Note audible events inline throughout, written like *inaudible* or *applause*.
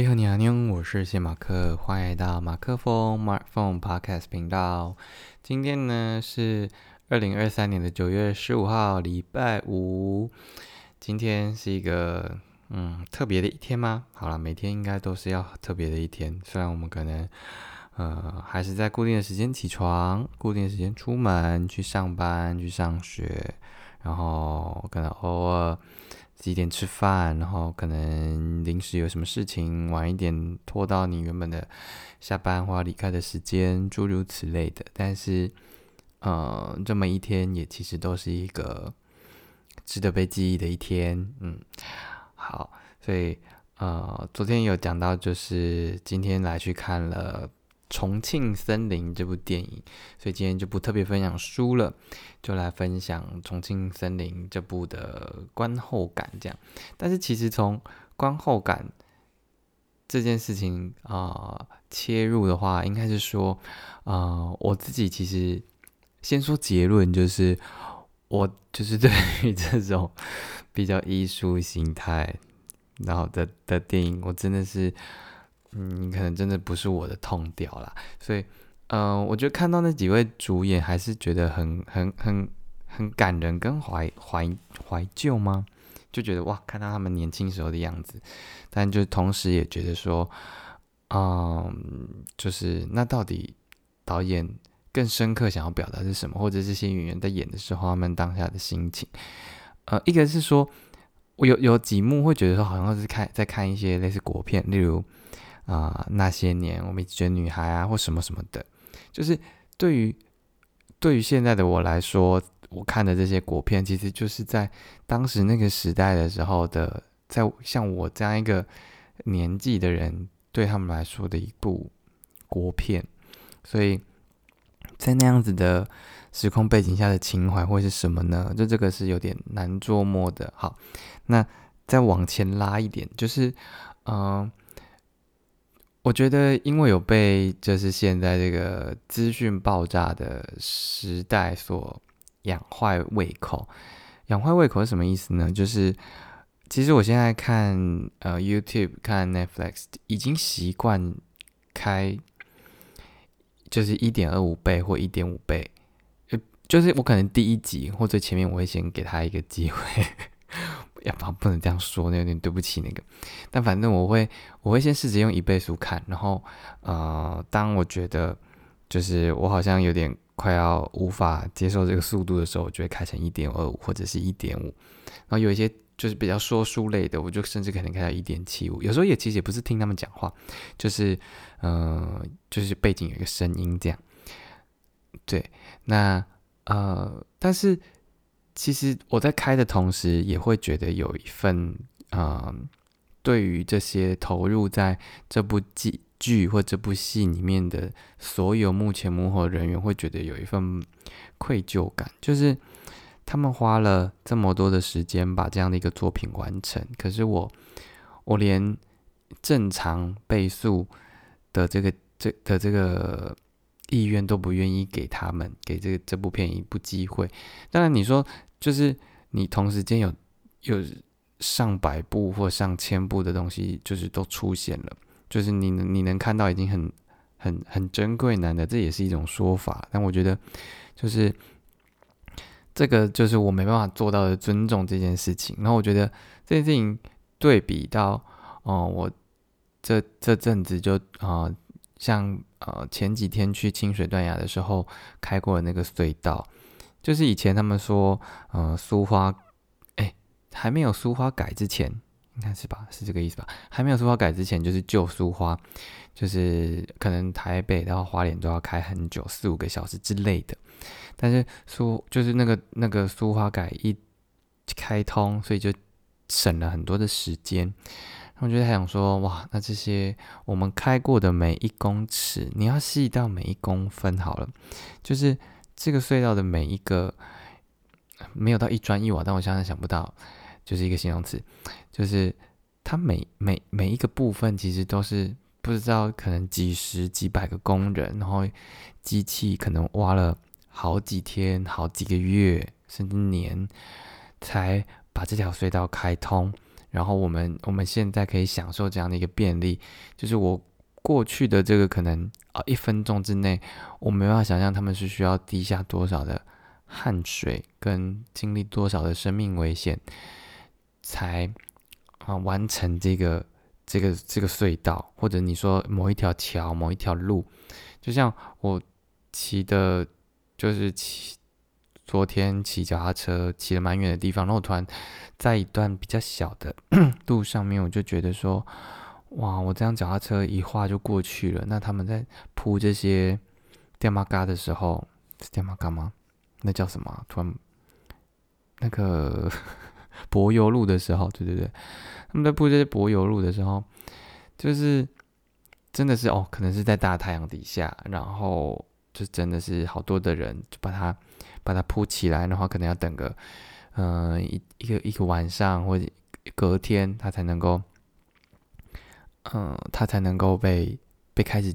你好，你好，你好，我是谢马克，欢迎来到马克风 （Mark Phone Podcast） 频道。今天呢是二零二三年的九月十五号，礼拜五。今天是一个嗯特别的一天吗？好了，每天应该都是要特别的一天。虽然我们可能呃还是在固定的时间起床，固定的时间出门去上班、去上学，然后可能偶尔。几点吃饭，然后可能临时有什么事情晚一点拖到你原本的下班或离开的时间，诸如此类的。但是，呃，这么一天也其实都是一个值得被记忆的一天。嗯，好，所以呃，昨天有讲到，就是今天来去看了。《重庆森林》这部电影，所以今天就不特别分享书了，就来分享《重庆森林》这部的观后感。这样，但是其实从观后感这件事情啊切入的话，应该是说，啊，我自己其实先说结论，就是我就是对于这种比较艺术形态然后的的电影，我真的是。嗯，可能真的不是我的痛调啦，所以，嗯，我觉得看到那几位主演还是觉得很、很、很、很感人，跟怀怀怀旧吗？就觉得哇，看到他们年轻时候的样子，但就同时也觉得说，嗯，就是那到底导演更深刻想要表达是什么，或者这些演员在演的时候他们当下的心情，呃，一个是说，我有有几幕会觉得说，好像是看在看一些类似国片，例如。啊，那些年我们一起追女孩啊，或什么什么的，就是对于对于现在的我来说，我看的这些国片，其实就是在当时那个时代的时候的，在像我这样一个年纪的人，对他们来说的一部国片，所以在那样子的时空背景下的情怀会是什么呢？就这个是有点难捉摸的。好，那再往前拉一点，就是嗯。我觉得，因为有被就是现在这个资讯爆炸的时代所养坏胃口。养坏胃口是什么意思呢？就是其实我现在看呃 YouTube、看 Netflix 已经习惯开就是一点二五倍或一点五倍，就是我可能第一集或者前面我会先给他一个机会。要不不能这样说，那有点对不起那个。但反正我会，我会先试着用一倍速看，然后呃，当我觉得就是我好像有点快要无法接受这个速度的时候，我就会开成一点二五或者是一点五。然后有一些就是比较说书类的，我就甚至可能开到一点七五。有时候也其实也不是听他们讲话，就是嗯，就是背景有一个声音这样。对，那呃，但是。其实我在开的同时，也会觉得有一份啊，对于这些投入在这部剧剧或这部戏里面的所有幕前幕后人员，会觉得有一份愧疚感，就是他们花了这么多的时间把这样的一个作品完成，可是我我连正常倍速的这个这的这个。意愿都不愿意给他们给这个这部片一部机会。当然，你说就是你同时间有有上百部或上千部的东西，就是都出现了，就是你能你能看到已经很很很珍贵难的，这也是一种说法。但我觉得就是这个就是我没办法做到的尊重这件事情。然后我觉得这件事情对比到哦，我这这阵子就啊。像呃前几天去清水断崖的时候开过的那个隧道，就是以前他们说呃苏花，哎还没有苏花改之前，应该是吧，是这个意思吧？还没有苏花改之前就是旧苏花，就是可能台北到花莲都要开很久，四五个小时之类的。但是苏就是那个那个苏花改一开通，所以就省了很多的时间。我觉得还想说，哇，那这些我们开过的每一公尺，你要细到每一公分好了，就是这个隧道的每一个没有到一砖一瓦，但我现在想不到，就是一个形容词，就是它每每每一个部分其实都是不知道可能几十几百个工人，然后机器可能挖了好几天、好几个月甚至年，才把这条隧道开通。然后我们我们现在可以享受这样的一个便利，就是我过去的这个可能啊一分钟之内，我没办法想象他们是需要滴下多少的汗水，跟经历多少的生命危险，才啊完成这个这个这个隧道，或者你说某一条桥、某一条路，就像我骑的，就是骑。昨天骑脚踏车骑了蛮远的地方，然后突然在一段比较小的 *clears throat* 路上面，我就觉得说，哇，我这样脚踏车一画就过去了。那他们在铺这些电马嘎的时候，是电马嘎吗？那叫什么？突然那个 *laughs* 柏油路的时候，对对对，他们在铺这些柏油路的时候，就是真的是哦，可能是在大太阳底下，然后就真的是好多的人就把它。把它铺起来的话，可能要等个，嗯，一一个一个晚上或者隔天，它才能够，嗯，它才能够被被开始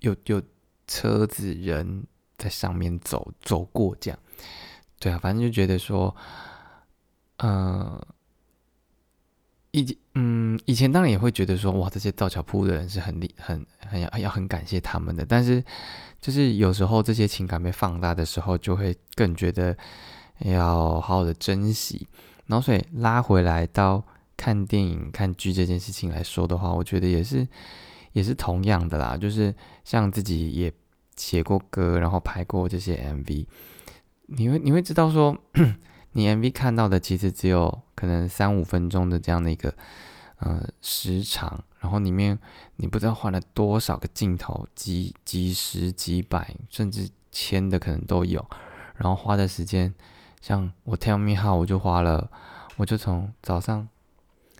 有有车子人在上面走走过这样，对啊，反正就觉得说，嗯，以嗯以前当然也会觉得说，哇，这些造桥铺的人是很厉很很要要很感谢他们的，但是。就是有时候这些情感被放大的时候，就会更觉得要好好的珍惜。然后所以拉回来到看电影、看剧这件事情来说的话，我觉得也是也是同样的啦。就是像自己也写过歌，然后拍过这些 MV，你会你会知道说，你 MV 看到的其实只有可能三五分钟的这样的一个呃时长。然后里面你不知道换了多少个镜头，几几十几百甚至千的可能都有。然后花的时间，像我 Tell Me How，我就花了，我就从早上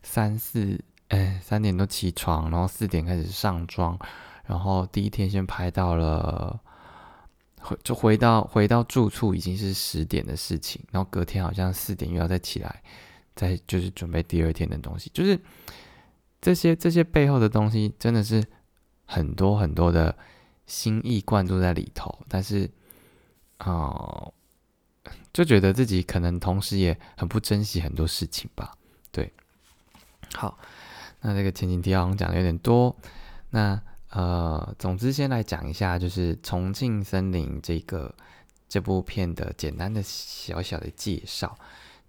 三四哎三点多起床，然后四点开始上妆，然后第一天先拍到了，回就回到回到住处已经是十点的事情，然后隔天好像四点又要再起来，再就是准备第二天的东西，就是。这些这些背后的东西真的是很多很多的心意灌注在里头，但是啊，就觉得自己可能同时也很不珍惜很多事情吧。对，好，那这个前景提要讲的有点多，那呃，总之先来讲一下，就是《重庆森林》这个这部片的简单的小小的介绍，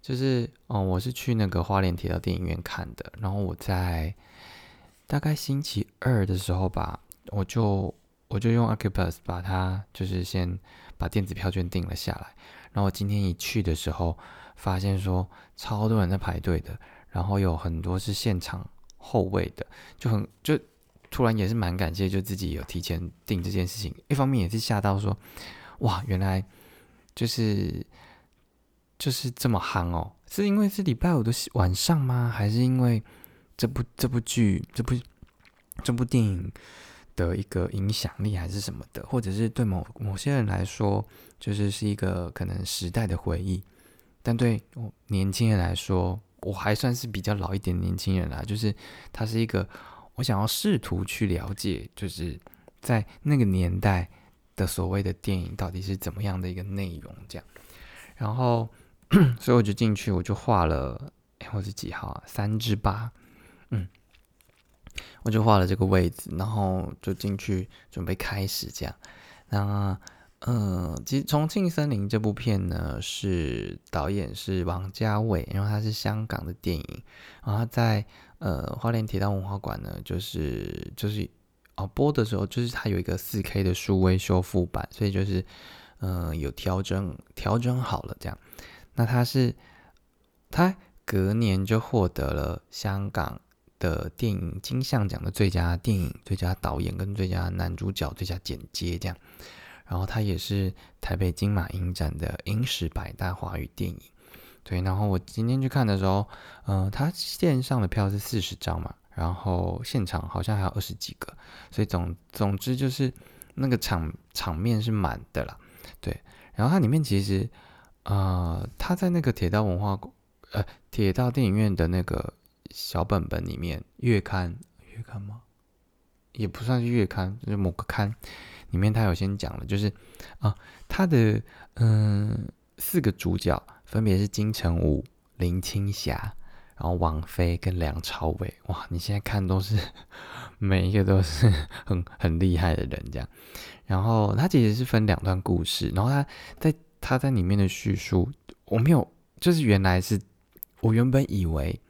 就是哦，我是去那个花莲铁道电影院看的，然后我在。大概星期二的时候吧，我就我就用 Acupus 把它就是先把电子票券订了下来。然后今天一去的时候，发现说超多人在排队的，然后有很多是现场后位的，就很就突然也是蛮感谢，就自己有提前订这件事情。一方面也是吓到说，哇，原来就是就是这么夯哦，是因为是礼拜五的晚上吗？还是因为？这部这部剧，这部这部电影的一个影响力还是什么的，或者是对某某些人来说，就是是一个可能时代的回忆。但对年轻人来说，我还算是比较老一点年轻人啦，就是它是一个我想要试图去了解，就是在那个年代的所谓的电影到底是怎么样的一个内容这样。然后，*clears throat* 所以我就进去，我就画了，我是几号啊？三至八。嗯，我就画了这个位置，然后就进去准备开始这样。那嗯，其实《重庆森林》这部片呢，是导演是王家卫，因为他是香港的电影，然后他在呃花莲铁道文化馆呢，就是就是哦播的时候，就是它有一个四 K 的数位修复版，所以就是嗯有调整调整好了这样。那它是它隔年就获得了香港。的电影金像奖的最佳电影、最佳导演跟最佳男主角、最佳剪接这样，然后它也是台北金马影展的影史百大华语电影。对，然后我今天去看的时候，嗯，它线上的票是四十张嘛，然后现场好像还有二十几个，所以总总之就是那个场场面是满的啦。对，然后它里面其实，呃，他在那个铁道文化呃铁道电影院的那个。小本本里面月刊月刊吗？也不算是月刊，就是某个刊里面，他有先讲了，就是啊，他的嗯四个主角分别是金城武、林青霞，然后王菲跟梁朝伟，哇，你现在看都是 *laughs* 每一个都是很很厉害的人这样。然后他其实是分两段故事，然后他在他在里面的叙述，我没有，就是原来是我原本以为。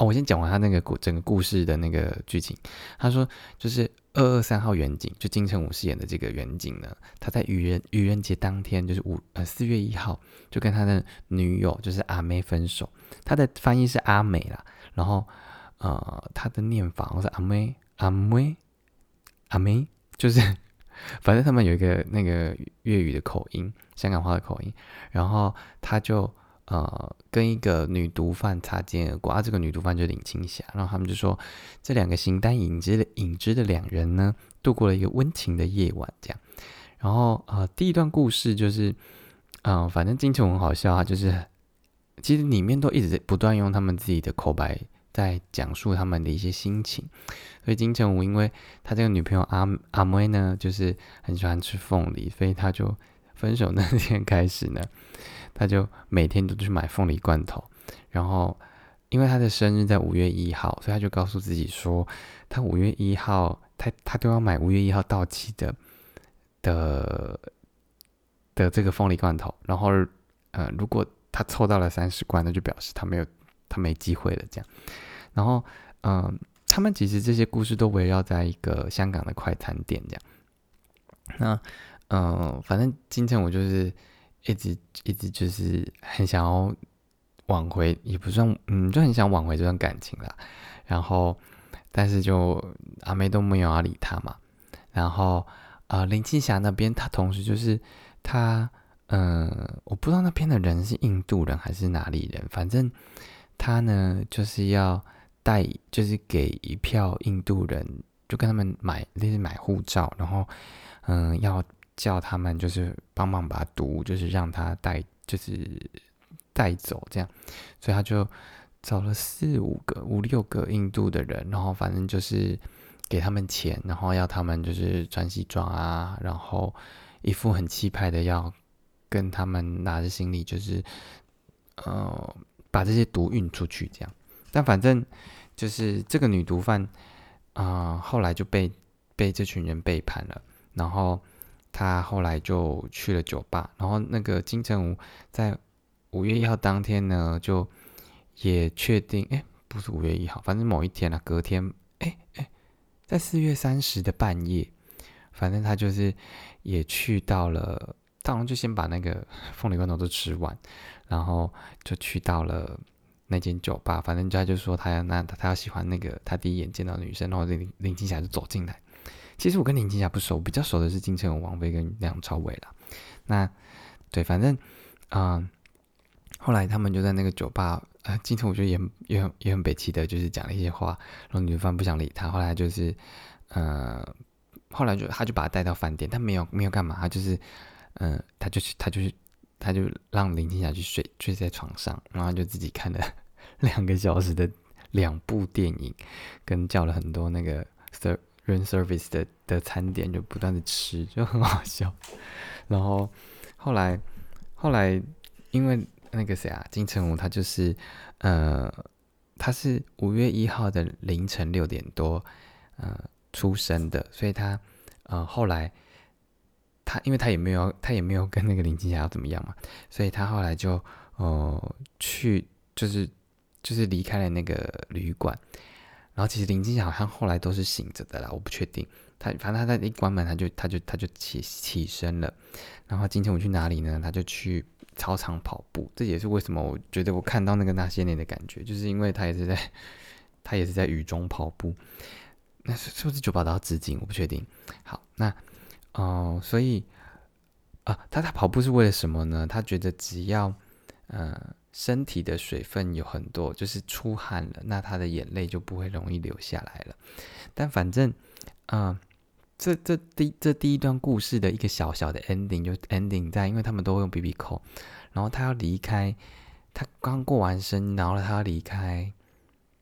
哦，我先讲完他那个故整个故事的那个剧情。他说，就是二二三号远景，就金城武饰演的这个远景呢，他在愚人愚人节当天，就是五呃四月一号，就跟他的女友就是阿妹分手。他的翻译是阿美啦，然后呃他的念法我是阿妹阿妹阿妹，就是反正他们有一个那个粤语的口音，香港话的口音，然后他就。呃，跟一个女毒贩擦肩而过啊，这个女毒贩就是林青霞，然后他们就说，这两个形单影只的影只的两人呢，度过了一个温情的夜晚，这样。然后呃，第一段故事就是，嗯，反正金城很好笑啊，就是其实里面都一直在不断用他们自己的口白在讲述他们的一些心情。所以金城武因为他这个女朋友阿阿妹呢，就是很喜欢吃凤梨，所以他就分手那天开始呢。他就每天都去买凤梨罐头，然后因为他的生日在五月一号，所以他就告诉自己说，他五月一号，他他都要买五月一号到期的的的这个凤梨罐头，然后呃，如果他凑到了三十罐，那就表示他没有他没机会了这样。然后嗯，他们其实这些故事都围绕在一个香港的快餐店这样。那嗯，反正今天我就是。一直一直就是很想要挽回，也不算，嗯，就很想挽回这段感情啦。然后，但是就阿妹都没有要理他嘛。然后，呃，林青霞那边，她同时就是她，嗯，我不知道那边的人是印度人还是哪里人，反正她呢就是要带，就是给一票印度人，就跟他们买，就是买护照，然后，嗯，要。叫他们就是帮忙把毒，就是让他带，就是带走这样，所以他就找了四五个、五六个印度的人，然后反正就是给他们钱，然后要他们就是穿西装啊，然后一副很气派的要跟他们拿着行李，就是呃把这些毒运出去这样。但反正就是这个女毒贩啊，后来就被被这群人背叛了，然后。他后来就去了酒吧，然后那个金城武在五月一号当天呢，就也确定，哎，不是五月一号，反正某一天啊，隔天，哎哎，在四月三十的半夜，反正他就是也去到了，当然就先把那个 *laughs* 凤梨罐头都吃完，然后就去到了那间酒吧，反正他就说他要那他要喜欢那个他第一眼见到女生，然后林林青霞就走进来。其实我跟林青霞不熟，比较熟的是金城武、王菲跟梁朝伟了。那对，反正啊，后来他们就在那个酒吧，呃，金城武就也也很也很北气的，就是讲了一些话，然后女方不想理他。后来就是，呃，后来就他就把他带到饭店，他没有没有干嘛，他就是，嗯，他就去他就是他就让林青霞去睡睡在床上，然后就自己看了两个小时的两部电影，跟叫了很多那个 sir。Room service 的的餐点就不断的吃，就很好笑。然后后来后来因为那个谁啊，金城武他就是呃，他是五月一号的凌晨六点多呃出生的，所以他呃后来他因为他也没有他也没有跟那个林青霞要怎么样嘛，所以他后来就呃去就是就是离开了那个旅馆。然后其实林青霞好像后来都是醒着的啦，我不确定。他反正他在一关门，他就他就他就起起身了。然后今天我去哪里呢？他就去操场跑步。这也是为什么我觉得我看到那个那些年的感觉，就是因为他也是在他也是在雨中跑步。那是是不是九把刀致敬？我不确定。好，那哦，所以啊，他他跑步是为了什么呢？他觉得只要嗯。身体的水分有很多，就是出汗了，那他的眼泪就不会容易流下来了。但反正，嗯，这这第这第一段故事的一个小小的 ending 就 ending 在，因为他们都会用 BB 扣，然后他要离开，他刚过完生，然后他要离开，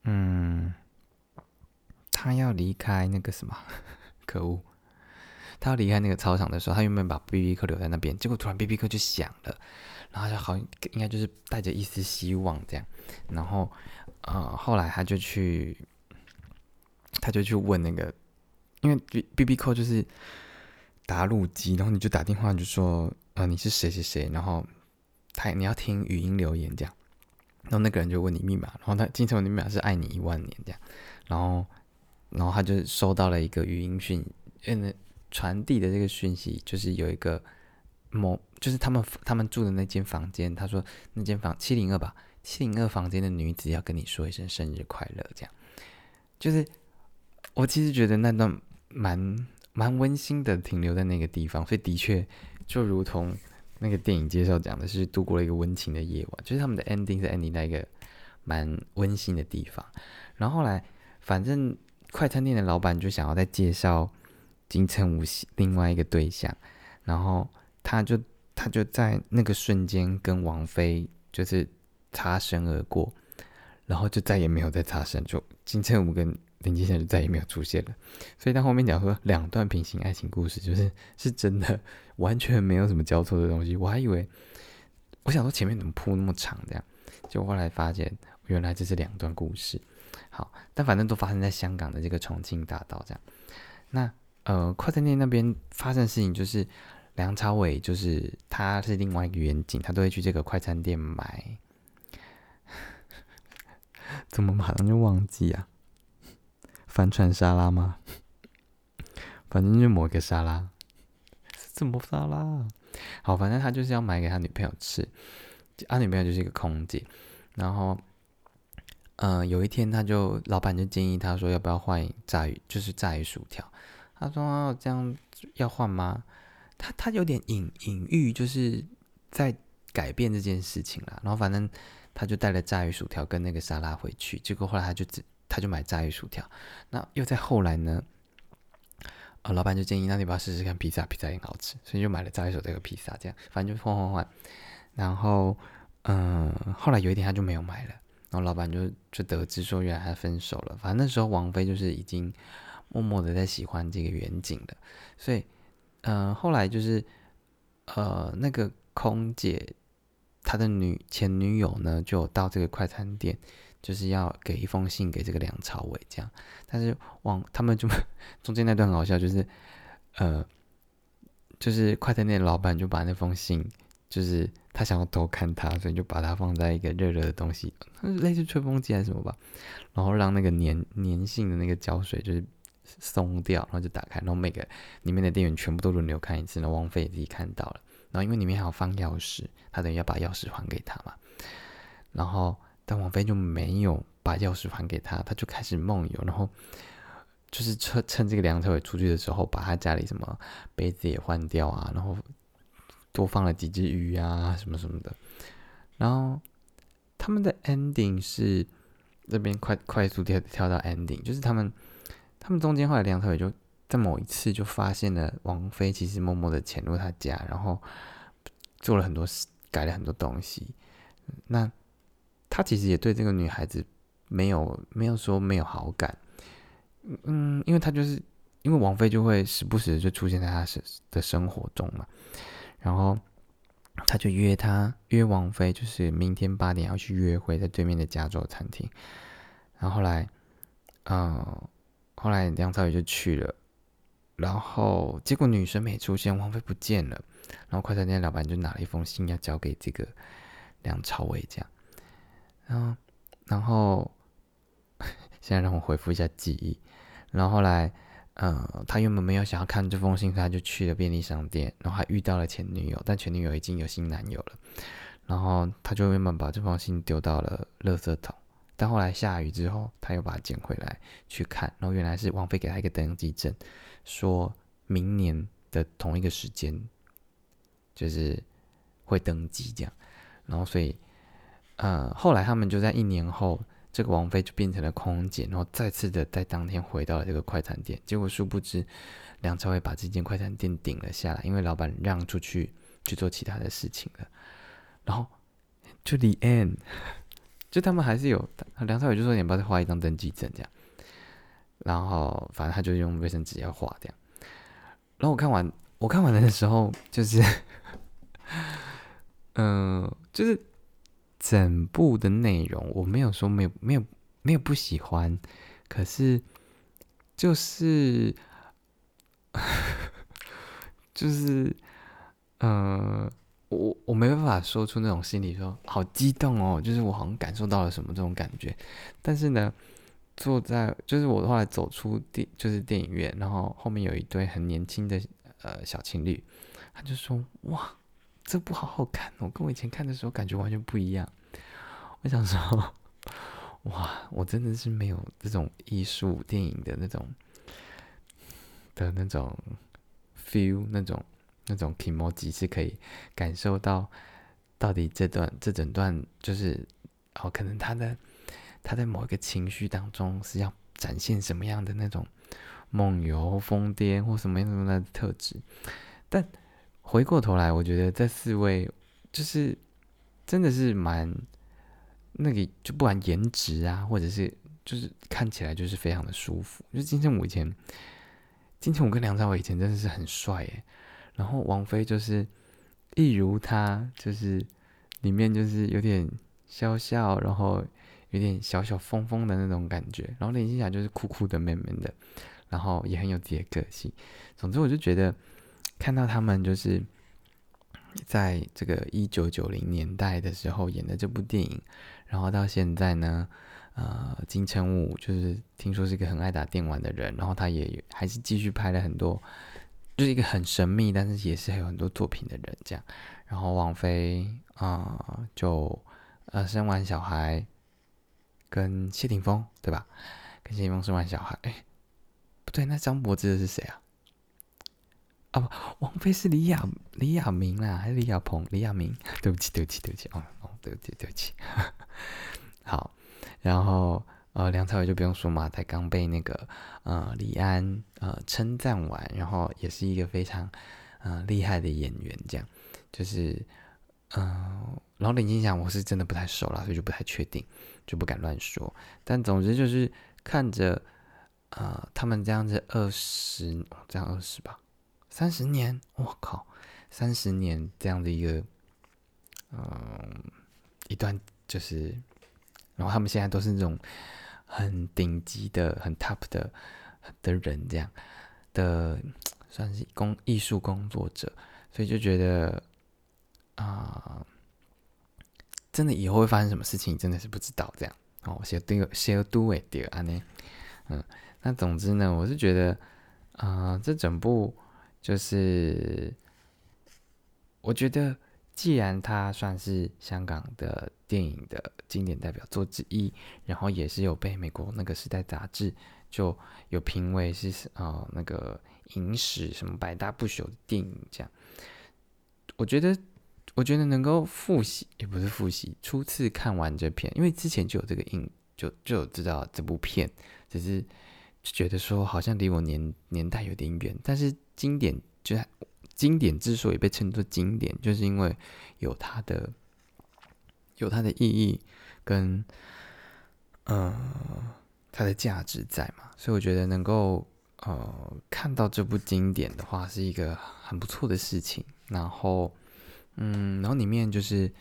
嗯，他要离开那个什么，*laughs* 可恶，他要离开那个操场的时候，他原本把 BB 扣留在那边，结果突然 BB 扣就响了。然后就好像应该就是带着一丝希望这样，然后，呃，后来他就去，他就去问那个，因为 B B B 扣就是打录机，然后你就打电话就说，呃，你是谁谁谁，然后他你要听语音留言这样，然后那个人就问你密码，然后他金城武的密码是爱你一万年这样，然后然后他就收到了一个语音讯，嗯，传递的这个讯息就是有一个某，就是他们他们住的那间房间，他说那间房七零二吧。七零二房间的女子要跟你说一声生日快乐，这样，就是我其实觉得那段蛮蛮温馨的，停留在那个地方，所以的确就如同那个电影介绍讲的，是度过了一个温情的夜晚，就是他们的 ending 是 ending 在一个蛮温馨的地方。然后后来，反正快餐店的老板就想要再介绍金城武另外一个对象，然后他就他就在那个瞬间跟王菲就是。擦身而过，然后就再也没有再擦身，就金城武跟林青霞就再也没有出现了。所以他后面讲说两段平行爱情故事，就是是真的完全没有什么交错的东西。我还以为，我想说前面怎么铺那么长这样，就后来发现原来这是两段故事。好，但反正都发生在香港的这个重庆大道这样。那呃，快餐店那边发生的事情就是梁朝伟就是他是另外一个远景，他都会去这个快餐店买。*laughs* 怎么马上就忘记啊？帆船沙拉吗？反正就某个沙拉，什么沙拉？好，反正他就是要买给他女朋友吃。他女朋友就是一个空姐。然后，嗯，有一天他就老板就建议他说要不要换炸鱼，就是炸鱼薯条。他说这样要换吗？他他有点隐隐喻，就是在改变这件事情啦。然后反正。他就带了炸鱼薯条跟那个沙拉回去，结果后来他就只他就买炸鱼薯条。那又在后来呢，呃，老板就建议那你不要试试看披萨，披萨很好吃，所以就买了炸鱼薯条和披萨，这样反正就换换换。然后，嗯，后来有一天他就没有买了，然后老板就就得知说原来他分手了。反正那时候王菲就是已经默默的在喜欢这个远景的，所以，嗯，后来就是呃那个空姐。他的女前女友呢，就到这个快餐店，就是要给一封信给这个梁朝伟这样。但是往他们就中间那段很好笑，就是呃，就是快餐店老板就把那封信，就是他想要偷看他，所以就把它放在一个热热的东西，类似吹风机还是什么吧，然后让那个粘粘性的那个胶水就是松掉，然后就打开，然后每个里面的店员全部都轮流看一次，然后王菲自己看到了。然后因为里面还有放钥匙，他等于要把钥匙还给他嘛。然后但王菲就没有把钥匙还给他，他就开始梦游，然后就是趁趁这个梁朝伟出去的时候，把他家里什么杯子也换掉啊，然后多放了几只鱼啊什么什么的。然后他们的 ending 是这边快快速跳跳到 ending，就是他们他们中间后来梁朝伟就。在某一次，就发现了王菲其实默默的潜入他家，然后做了很多事，改了很多东西。那他其实也对这个女孩子没有没有说没有好感，嗯，因为他就是因为王菲就会时不时就出现在他生的生活中嘛，然后他就约他约王菲，就是明天八点要去约会，在对面的加州餐厅。然后后来，嗯，后来梁朝伟就去了。然后结果女生没出现，王菲不见了。然后快餐店老板就拿了一封信要交给这个梁朝伟，这样。然后，然后现在让我回复一下记忆。然后后来，呃，他原本没有想要看这封信，他就去了便利商店，然后还遇到了前女友，但前女友已经有新男友了。然后他就原本把这封信丢到了垃圾桶，但后来下雨之后，他又把它捡回来去看，然后原来是王菲给他一个登记证。说明年的同一个时间，就是会登记这样，然后所以，呃，后来他们就在一年后，这个王菲就变成了空姐，然后再次的在当天回到了这个快餐店。结果殊不知，梁朝伟把这间快餐店顶了下来，因为老板让出去去做其他的事情了。然后就 the end，就他们还是有梁朝伟就说：“你不要再画一张登记证这样。”然后，反正他就用卫生纸要画这样。然后我看完，我看完的时候，就是，嗯，*laughs* 就是整部的内容，我没有说没有没有没有不喜欢，可是就是 *laughs* 就是嗯。我我没办法说出那种心里说好激动哦，就是我好像感受到了什么这种感觉。但是呢，坐在就是我后来走出电就是电影院，然后后面有一对很年轻的呃小情侣，他就说哇，这部好好看哦，跟我以前看的时候感觉完全不一样。我想说哇，我真的是没有这种艺术电影的那种的那种 feel 那种。那种 emoji 是可以感受到，到底这段这整段就是哦，可能他的他在某一个情绪当中是要展现什么样的那种梦游疯癫或什么样的特质。但回过头来，我觉得这四位就是真的是蛮那个，就不管颜值啊，或者是就是看起来就是非常的舒服。就金城武以前，金城武跟梁朝伟以前真的是很帅耶。然后王菲就是，一如她，就是里面就是有点笑笑，然后有点小小疯疯的那种感觉。然后林青霞就是酷酷的、闷闷的，然后也很有自己的个性。总之，我就觉得看到他们就是在这个一九九零年代的时候演的这部电影，然后到现在呢，呃，金城武就是听说是一个很爱打电玩的人，然后他也还是继续拍了很多。就是一个很神秘，但是也是有很多作品的人这样。然后王菲啊，就呃生完小孩，跟谢霆锋对吧？跟谢霆锋生完小孩，哎，不对，那张柏芝是谁啊？啊不，王菲是李亚李亚明啦，还是李亚鹏？李亚明，*laughs* 对不起，对不起，对不起，哦哦，对不起，对不起。好，然后。呃，梁朝伟就不用说嘛，才刚被那个呃李安呃称赞完，然后也是一个非常呃厉害的演员，这样就是嗯，然后林青霞我是真的不太熟了，所以就不太确定，就不敢乱说。但总之就是看着呃他们这样子二十这样二十吧，三十年，我靠，三十年这样的一个嗯一段就是，然后他们现在都是那种。很顶级的、很 top 的的人，这样的算是工艺术工作者，所以就觉得啊，真的以后会发生什么事情，真的是不知道。这样哦，写对写都会对啊呢，嗯，那总之呢，我是觉得啊，这整部就是我觉得。既然它算是香港的电影的经典代表作之一，然后也是有被美国那个时代杂志就有评为是啊那个影史什么百大不朽的电影这样，我觉得我觉得能够复习也不是复习，初次看完这片，因为之前就有这个印就就有知道这部片，只是觉得说好像离我年年代有点远，但是经典就。经典之所以被称作经典，就是因为有它的有它的意义跟呃它的价值在嘛，所以我觉得能够呃看到这部经典的话，是一个很不错的事情。然后嗯，然后里面就是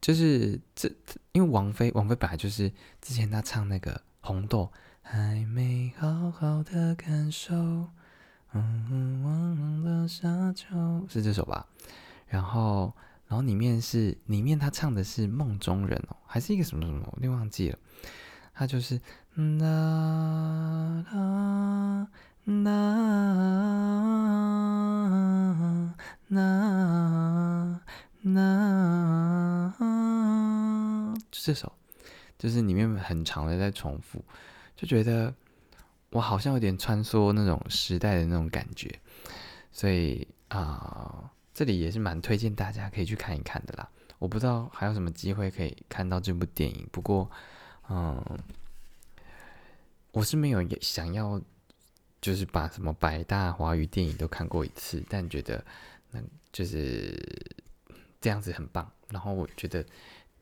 就是这，因为王菲王菲本来就是之前她唱那个红豆，还没好好的感受。嗯，忘了沙丘是这首吧？然后，然后里面是里面他唱的是梦中人哦，还是一个什么什么，我有点忘记了。他就是啦啦啦啦啦，就这首，就是里面很长的在重复，就觉得。我好像有点穿梭那种时代的那种感觉，所以啊，这里也是蛮推荐大家可以去看一看的啦。我不知道还有什么机会可以看到这部电影，不过，嗯，我是没有想要就是把什么百大华语电影都看过一次，但觉得那就是这样子很棒。然后我觉得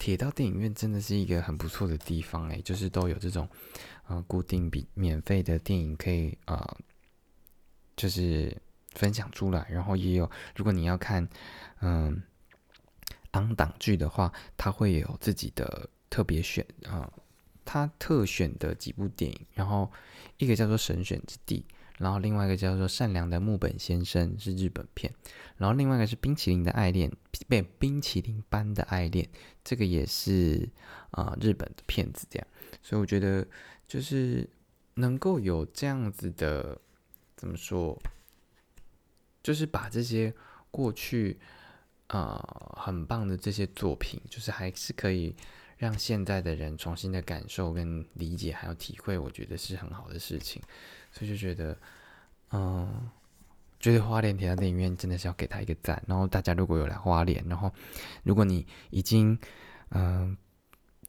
铁道电影院真的是一个很不错的地方，诶，就是都有这种。呃，固定比免费的电影可以呃，就是分享出来，然后也有，如果你要看嗯昂档剧的话，它会有自己的特别选啊它特选的几部电影，然后一个叫做《神选之地》，然后另外一个叫做《善良的木本先生》是日本片，然后另外一个是《冰淇淋的爱恋》，被冰淇淋般的爱恋，这个也是啊日本的片子，这样，所以我觉得就是能够有这样子的，怎么说，就是把这些过去。呃，很棒的这些作品，就是还是可以让现在的人重新的感受跟理解，还有体会，我觉得是很好的事情。所以就觉得，嗯，觉得花莲铁道电影院真的是要给他一个赞。然后大家如果有来花莲，然后如果你已经，嗯，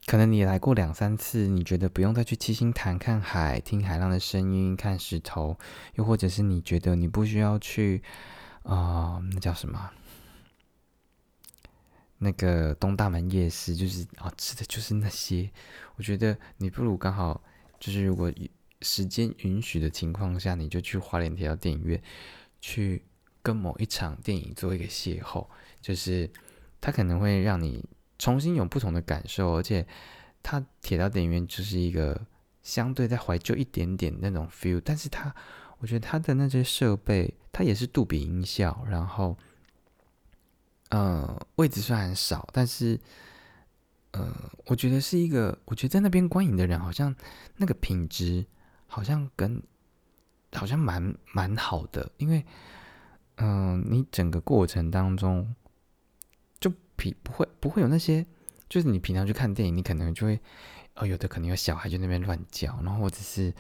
可能你来过两三次，你觉得不用再去七星潭看海，听海浪的声音，看石头，又或者是你觉得你不需要去，啊，那叫什么？那个东大门夜市就是啊，吃的就是那些。我觉得你不如刚好就是如果时间允许的情况下，你就去花莲铁道电影院去跟某一场电影做一个邂逅，就是它可能会让你重新有不同的感受，而且它铁道电影院就是一个相对在怀旧一点点那种 feel，但是它我觉得它的那些设备，它也是杜比音效，然后。呃，位置虽然少，但是，呃，我觉得是一个，我觉得在那边观影的人好像那个品质好像跟好像蛮蛮好的，因为，嗯，你整个过程当中就平不会不会有那些，就是你平常去看电影，你可能就会，哦，有的可能有小孩就那边乱叫，然后或者是，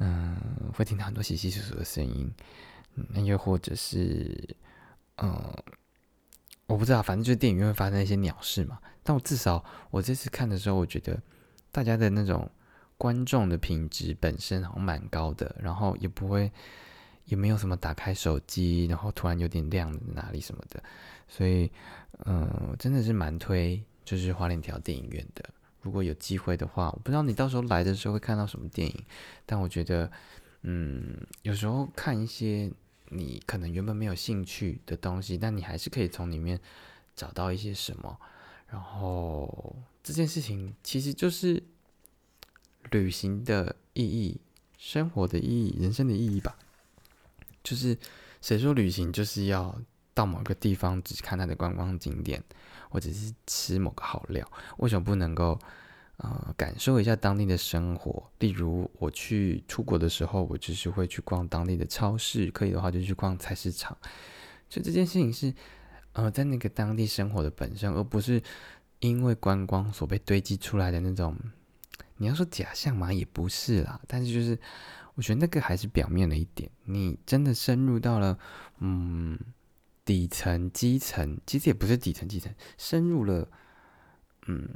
嗯，会听到很多稀稀疏疏的声音，那又或者是，嗯。我不知道，反正就是电影院会发生一些鸟事嘛。但我至少我这次看的时候，我觉得大家的那种观众的品质本身好像蛮高的，然后也不会也没有什么打开手机，然后突然有点亮哪里什么的。所以，嗯，真的是蛮推，就是花莲条电影院的。如果有机会的话，我不知道你到时候来的时候会看到什么电影，但我觉得，嗯，有时候看一些。你可能原本没有兴趣的东西，但你还是可以从里面找到一些什么。然后这件事情其实就是旅行的意义、生活的意义、人生的意义吧。就是谁说旅行就是要到某个地方只看它的观光景点，或者是吃某个好料？为什么不能够？呃，感受一下当地的生活。例如，我去出国的时候，我就是会去逛当地的超市，可以的话就去逛菜市场。就这件事情是，呃，在那个当地生活的本身，而不是因为观光所被堆积出来的那种。你要说假象嘛，也不是啦。但是就是，我觉得那个还是表面的一点。你真的深入到了，嗯，底层、基层，其实也不是底层、基层，深入了，嗯。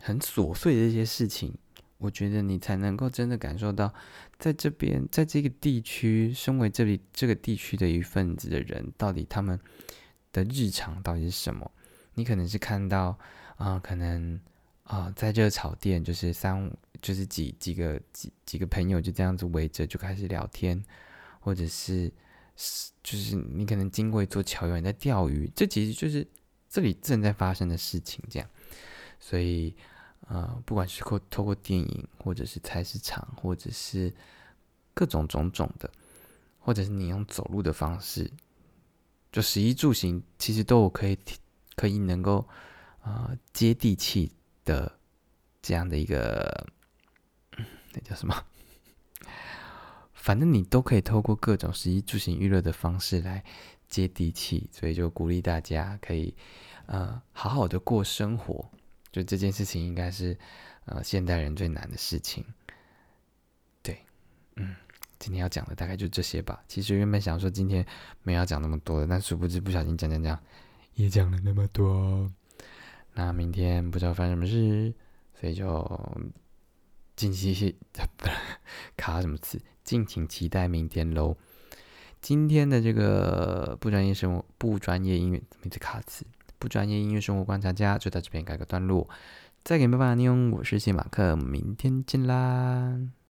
很琐碎的一些事情，我觉得你才能够真的感受到，在这边，在这个地区，身为这里这个地区的一份子的人，到底他们的日常到底是什么？你可能是看到啊，可能啊，在热炒店，就是三，就是几几个几几个朋友就这样子围着就开始聊天，或者是是，就是你可能经过一座桥，有人在钓鱼，这其实就是这里正在发生的事情，这样，所以。呃，不管是透透过电影，或者是菜市场，或者是各种种种的，或者是你用走路的方式，就食衣住行，其实都有可以可以能够呃接地气的这样的一个那叫什么？反正你都可以透过各种食衣住行娱乐的方式来接地气，所以就鼓励大家可以呃好好的过生活。就这件事情应该是，呃，现代人最难的事情。对，嗯，今天要讲的大概就这些吧。其实原本想说今天没有讲那么多的，但殊不知不小心讲讲讲，也讲了那么多。那明天不知道发生什么事，所以就敬请 *laughs* 卡什么词？敬请期待明天喽。今天的这个不专业生活、不专业音乐，名字卡词。不专业音乐生活观察家就到这边改个段落，再给拜拜，你用我是谢马克，明天见啦。